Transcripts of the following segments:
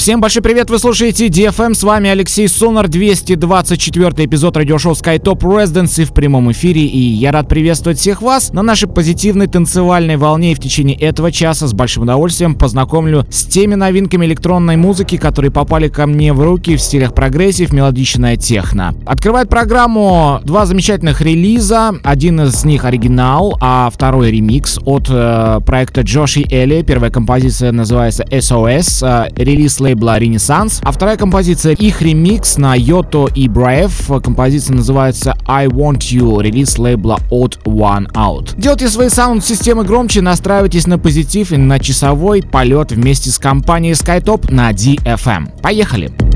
Всем большой привет, вы слушаете DFM, с вами Алексей Сонар, 224 эпизод радиошоу SkyTop Residency в прямом эфире, и я рад приветствовать всех вас на нашей позитивной танцевальной волне, и в течение этого часа с большим удовольствием познакомлю с теми новинками электронной музыки, которые попали ко мне в руки в стилях прогрессив, мелодичная техно. Открывает программу два замечательных релиза, один из них оригинал, а второй ремикс от э, проекта Джоши Элли, первая композиция называется SOS, э, релиз лейбла Renaissance. А вторая композиция их ремикс на Yotto и Brave. Композиция называется I Want You, релиз лейбла Odd One Out. Делайте свои саунд-системы громче, настраивайтесь на позитив и на часовой полет вместе с компанией SkyTop на DFM. Поехали! Алексей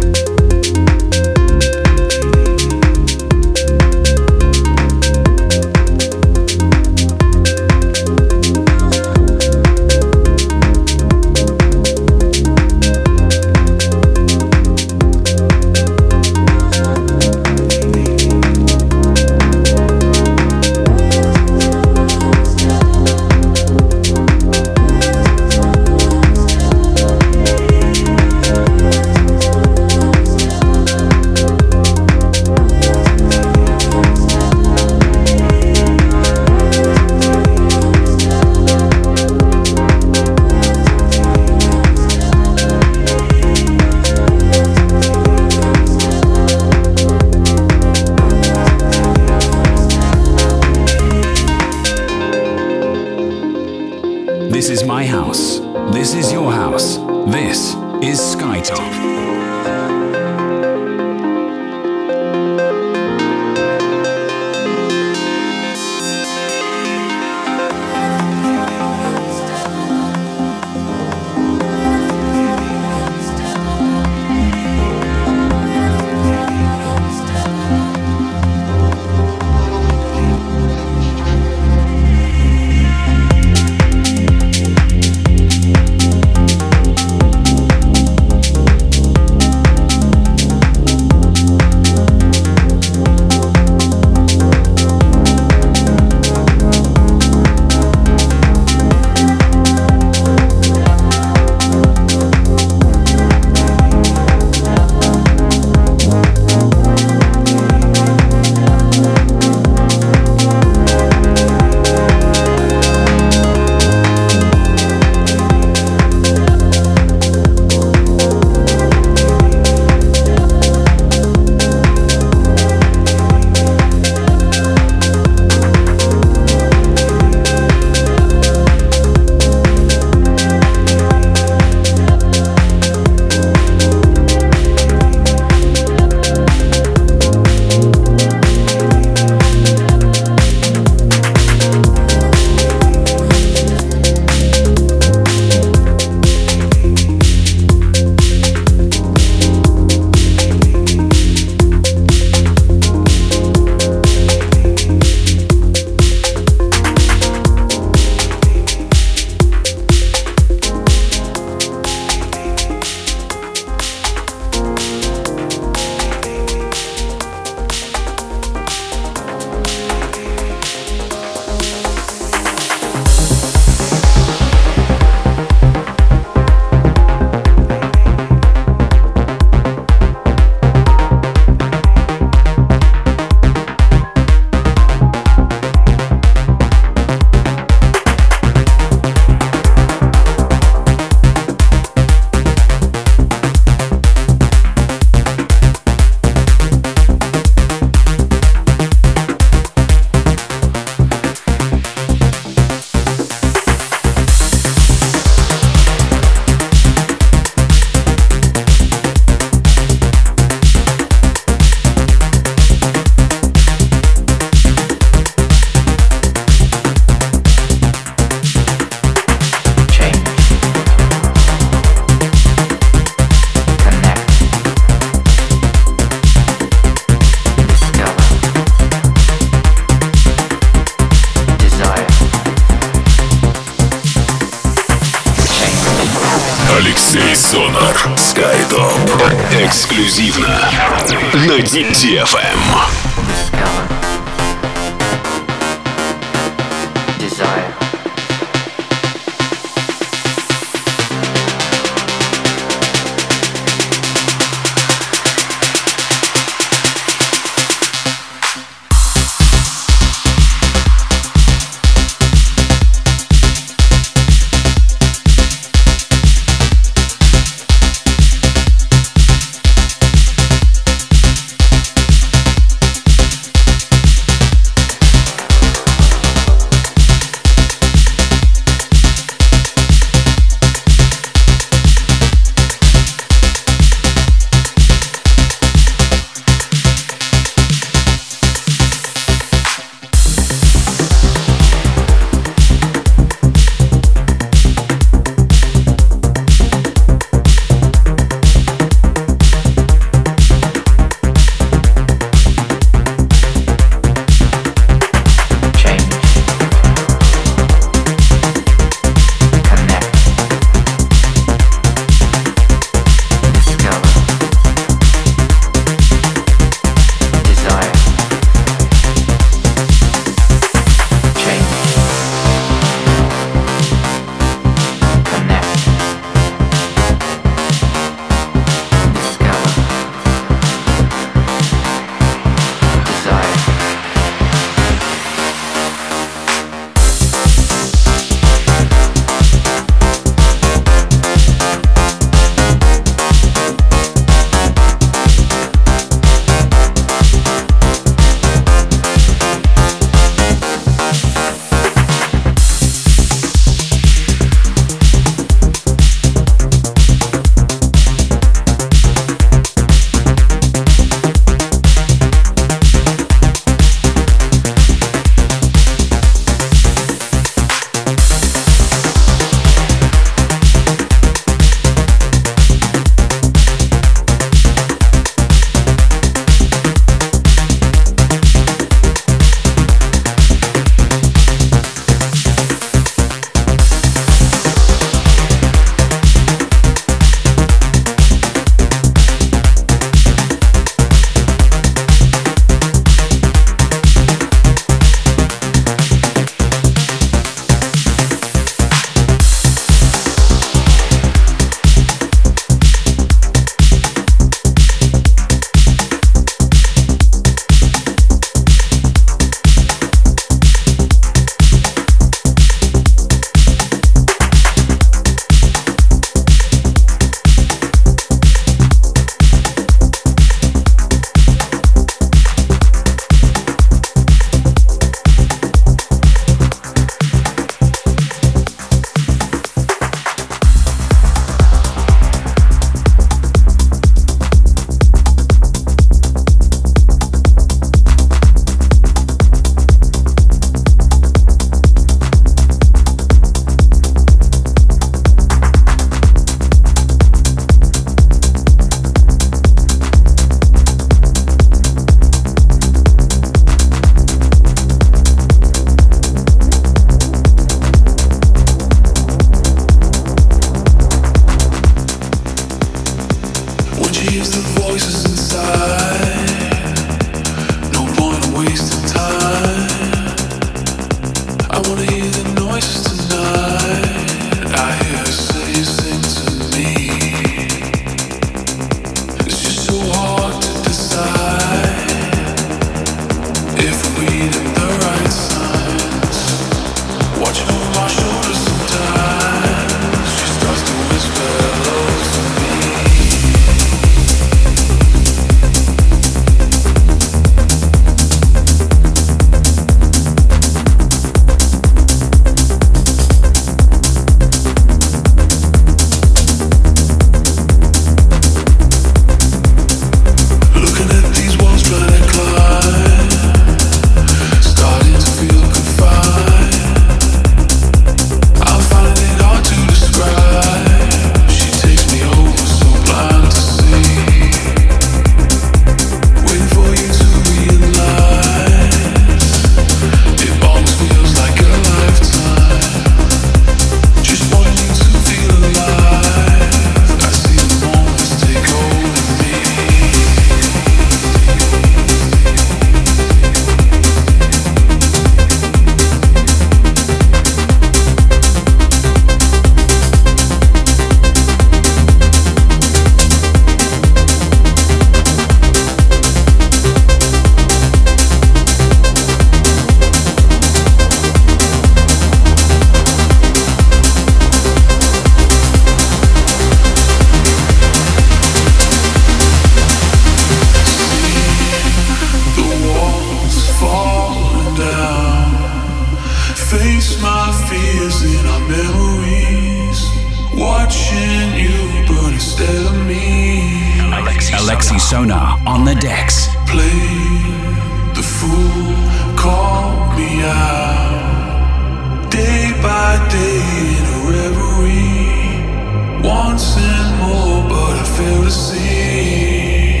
wanting more, but I fail to see.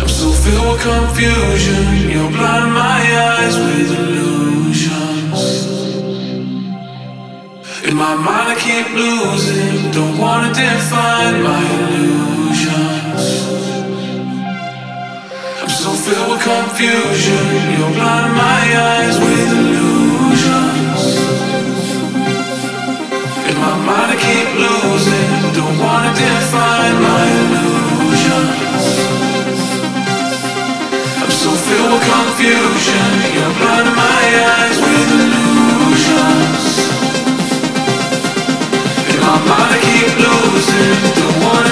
I'm so filled with confusion, you blind my eyes with illusions. In my mind, I keep losing, don't wanna define my illusions. I'm so filled with confusion, you're blinding my eyes with illusions. Keep losing, don't wanna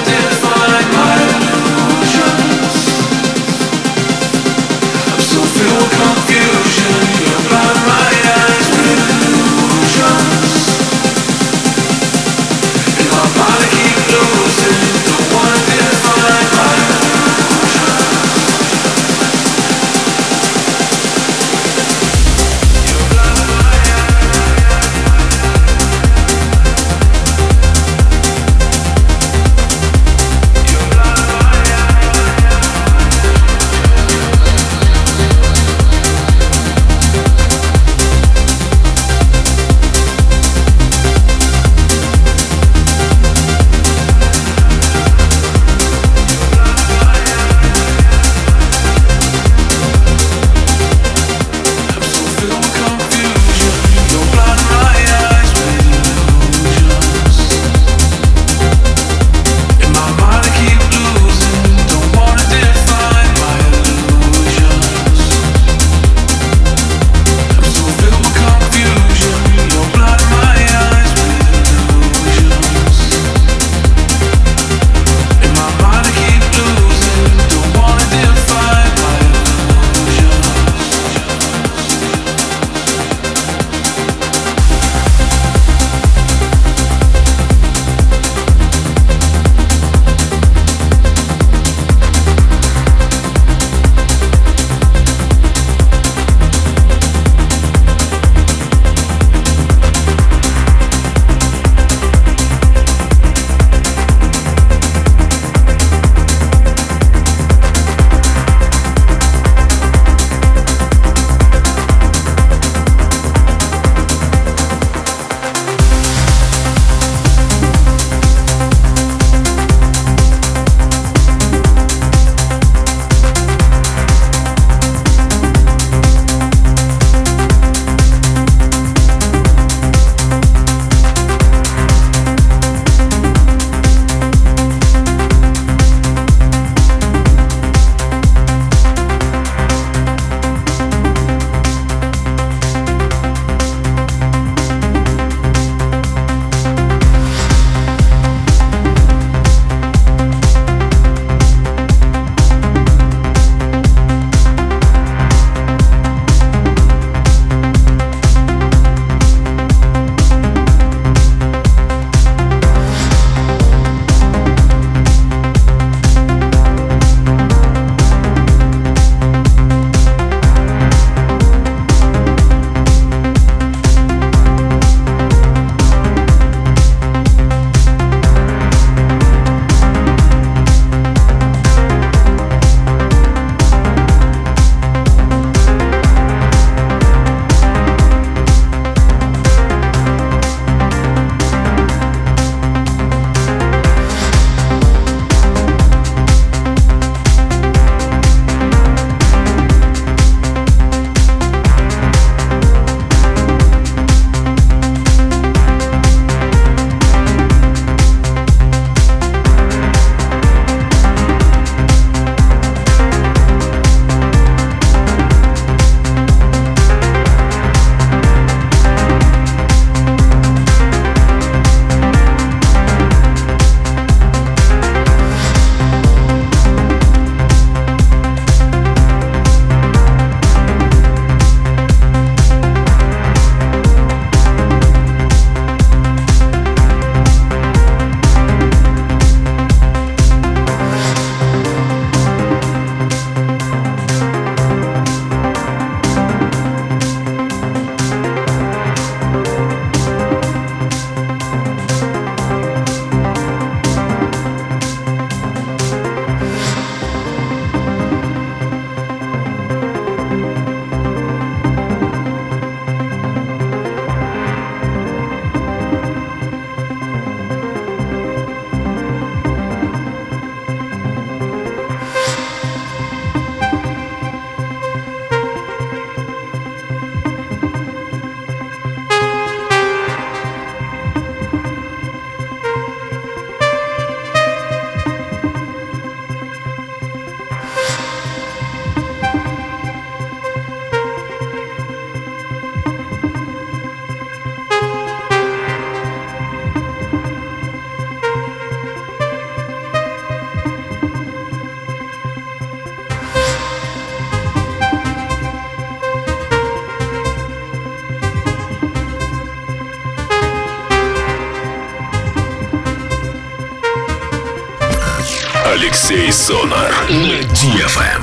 Сонар на DFM.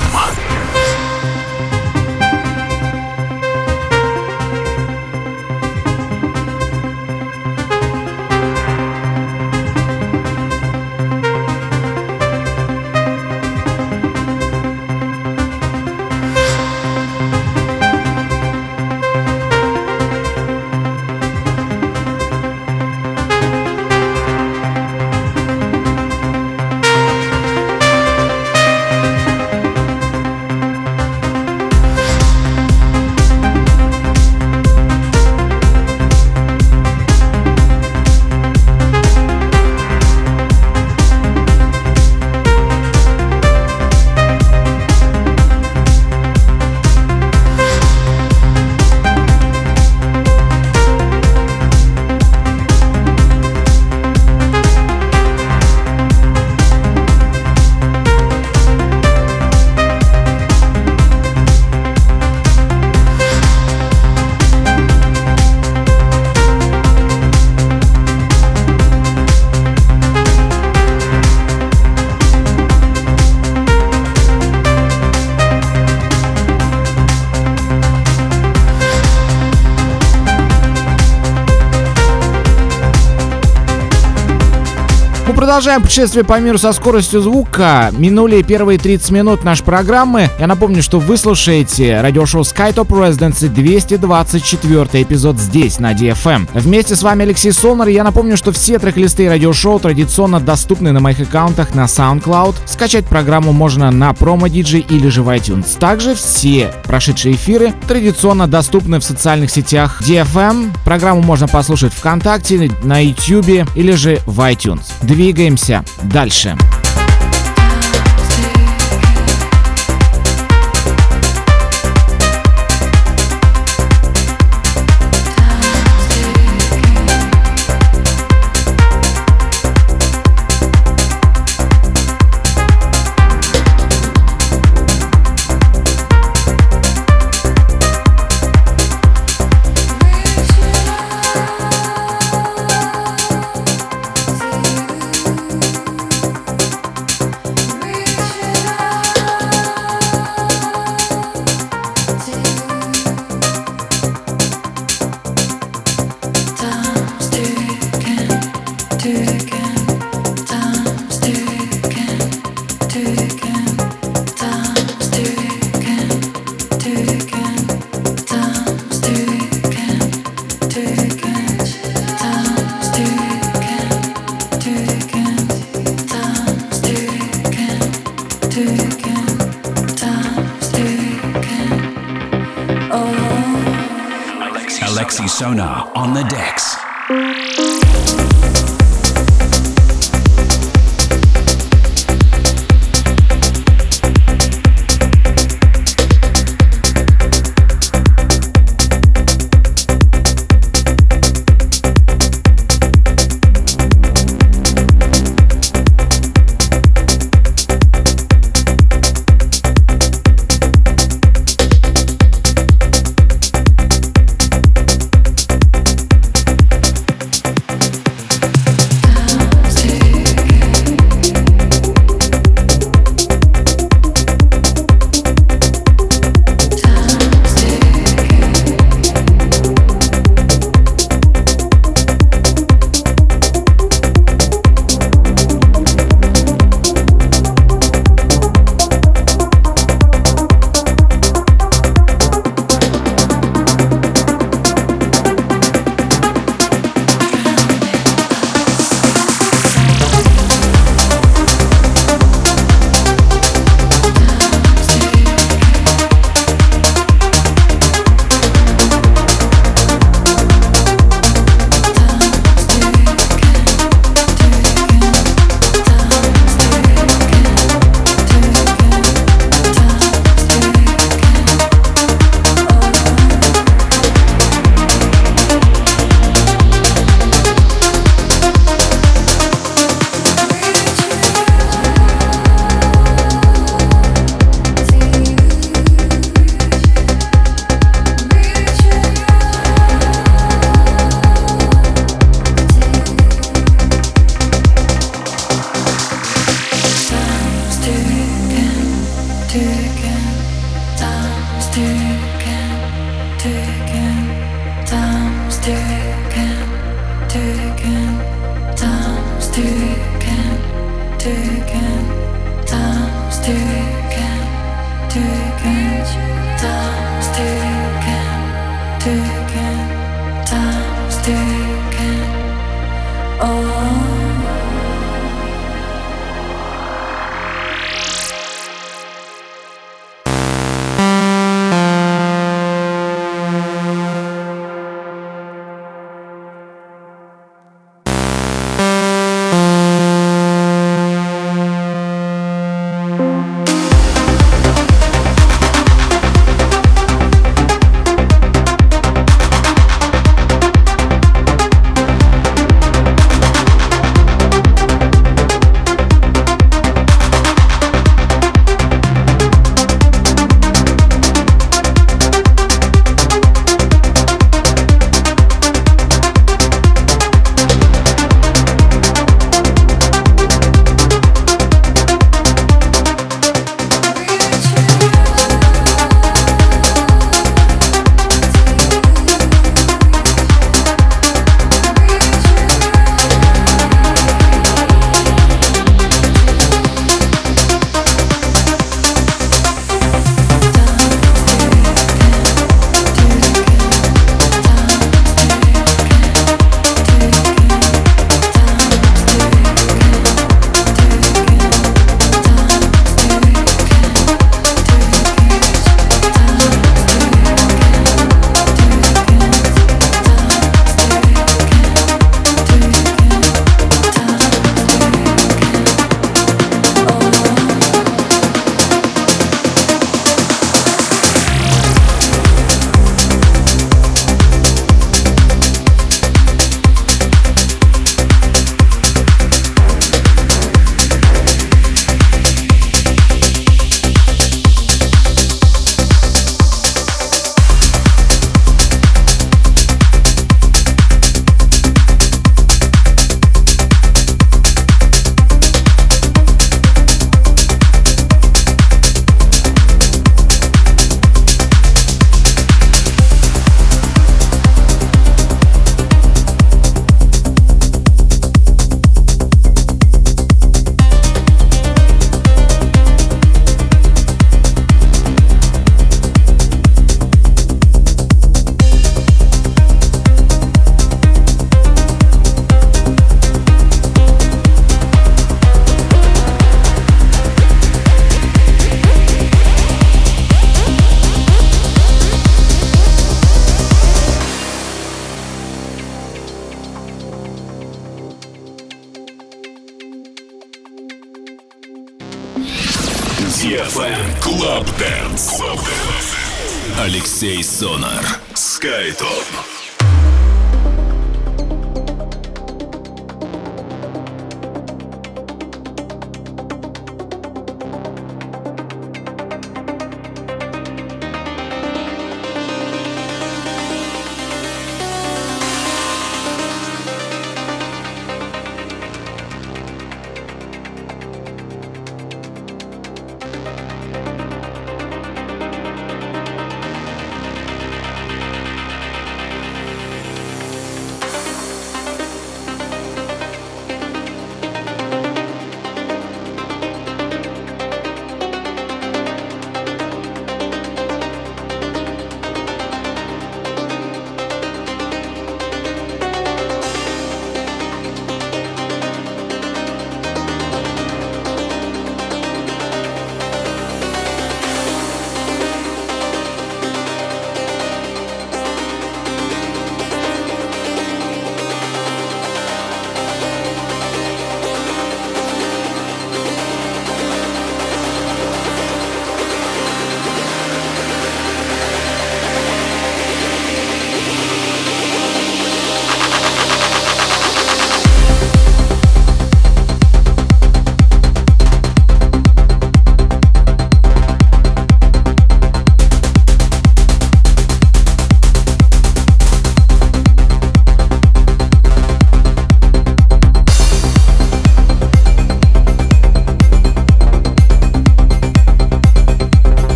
Продолжаем путешествие по миру со скоростью звука. Минули первые 30 минут нашей программы. Я напомню, что вы слушаете радиошоу SkyTop Residency 224 эпизод здесь, на DFM. Вместе с вами Алексей Солнер. Я напомню, что все трек-листы радиошоу традиционно доступны на моих аккаунтах на SoundCloud. Скачать программу можно на Promo DJ или же в iTunes. Также все прошедшие эфиры традиционно доступны в социальных сетях DFM. Программу можно послушать ВКонтакте, на YouTube или же в iTunes. Две двигаемся дальше. Sonar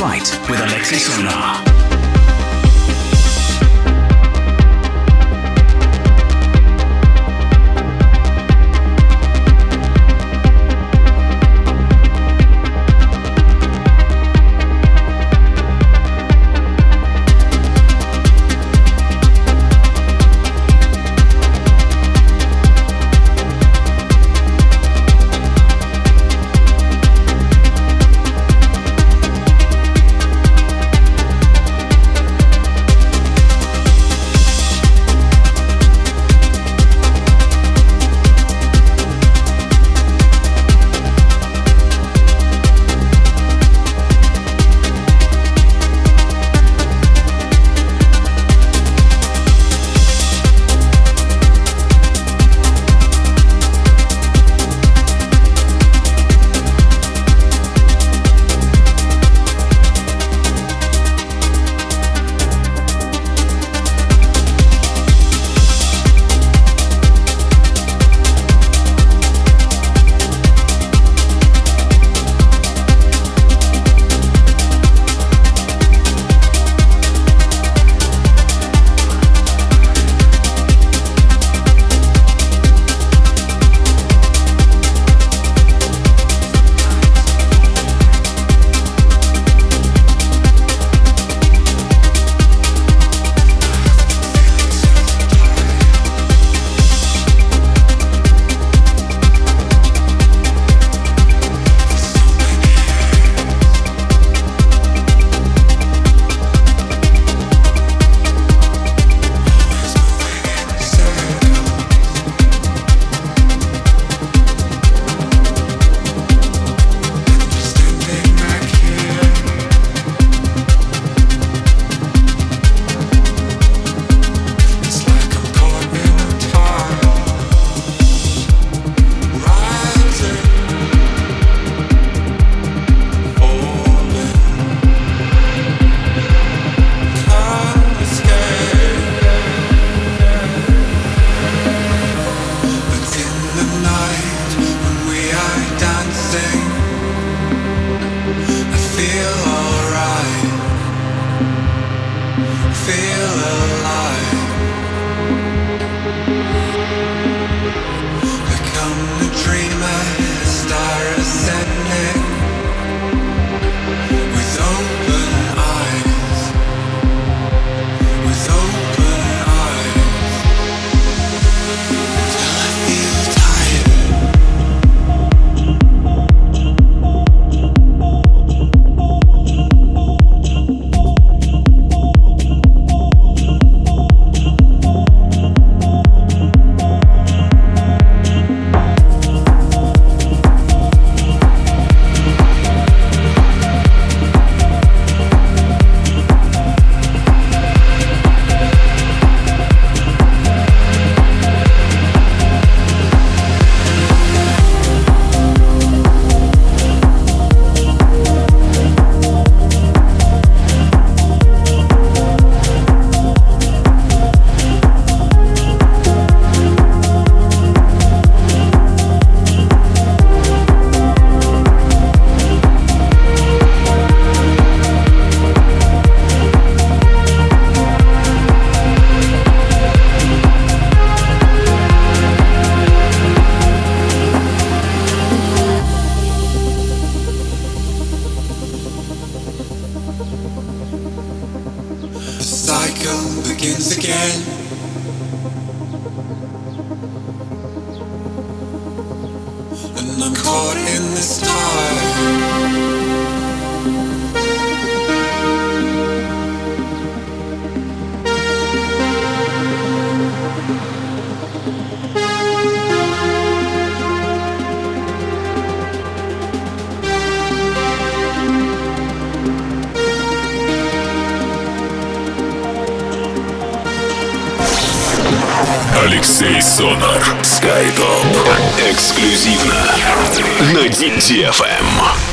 Flight with Alexis Sonar. begins again. And I'm caught in this time. Alexi Sonar. DFM. is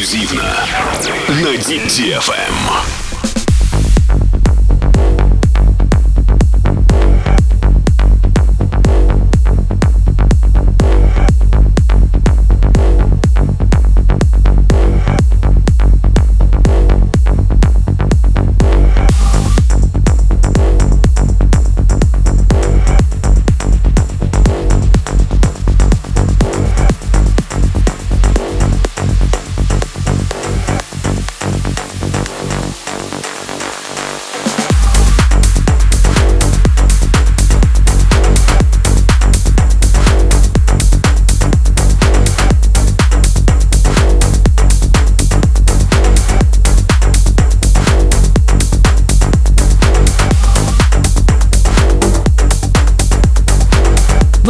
Эксклюзивно на DFM.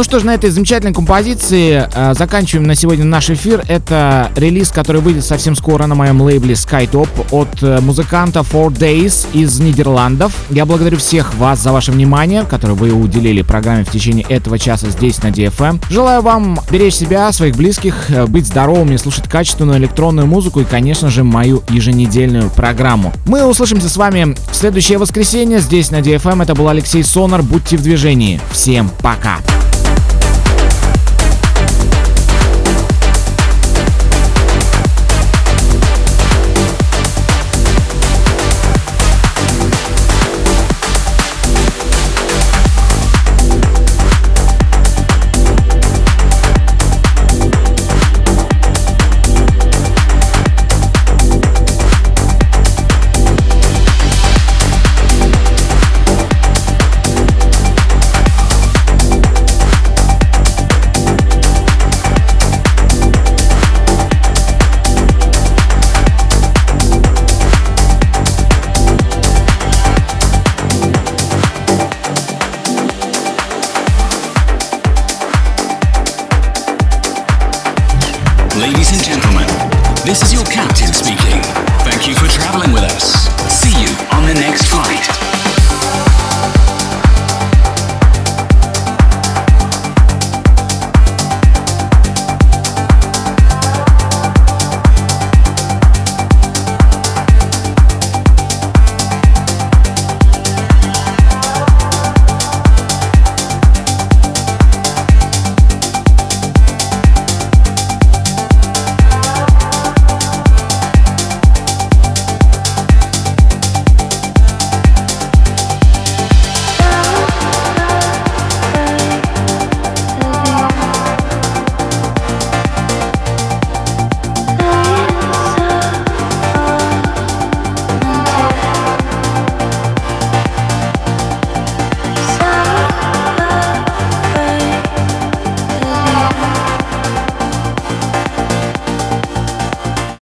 Ну что ж, на этой замечательной композиции э, заканчиваем на сегодня наш эфир. Это релиз, который выйдет совсем скоро на моем лейбле Skytop от э, музыканта Four Days из Нидерландов. Я благодарю всех вас за ваше внимание, которое вы уделили программе в течение этого часа здесь на DFM. Желаю вам беречь себя, своих близких, э, быть здоровыми, слушать качественную электронную музыку и, конечно же, мою еженедельную программу. Мы услышимся с вами в следующее воскресенье здесь на DFM. Это был Алексей Сонар. Будьте в движении. Всем пока.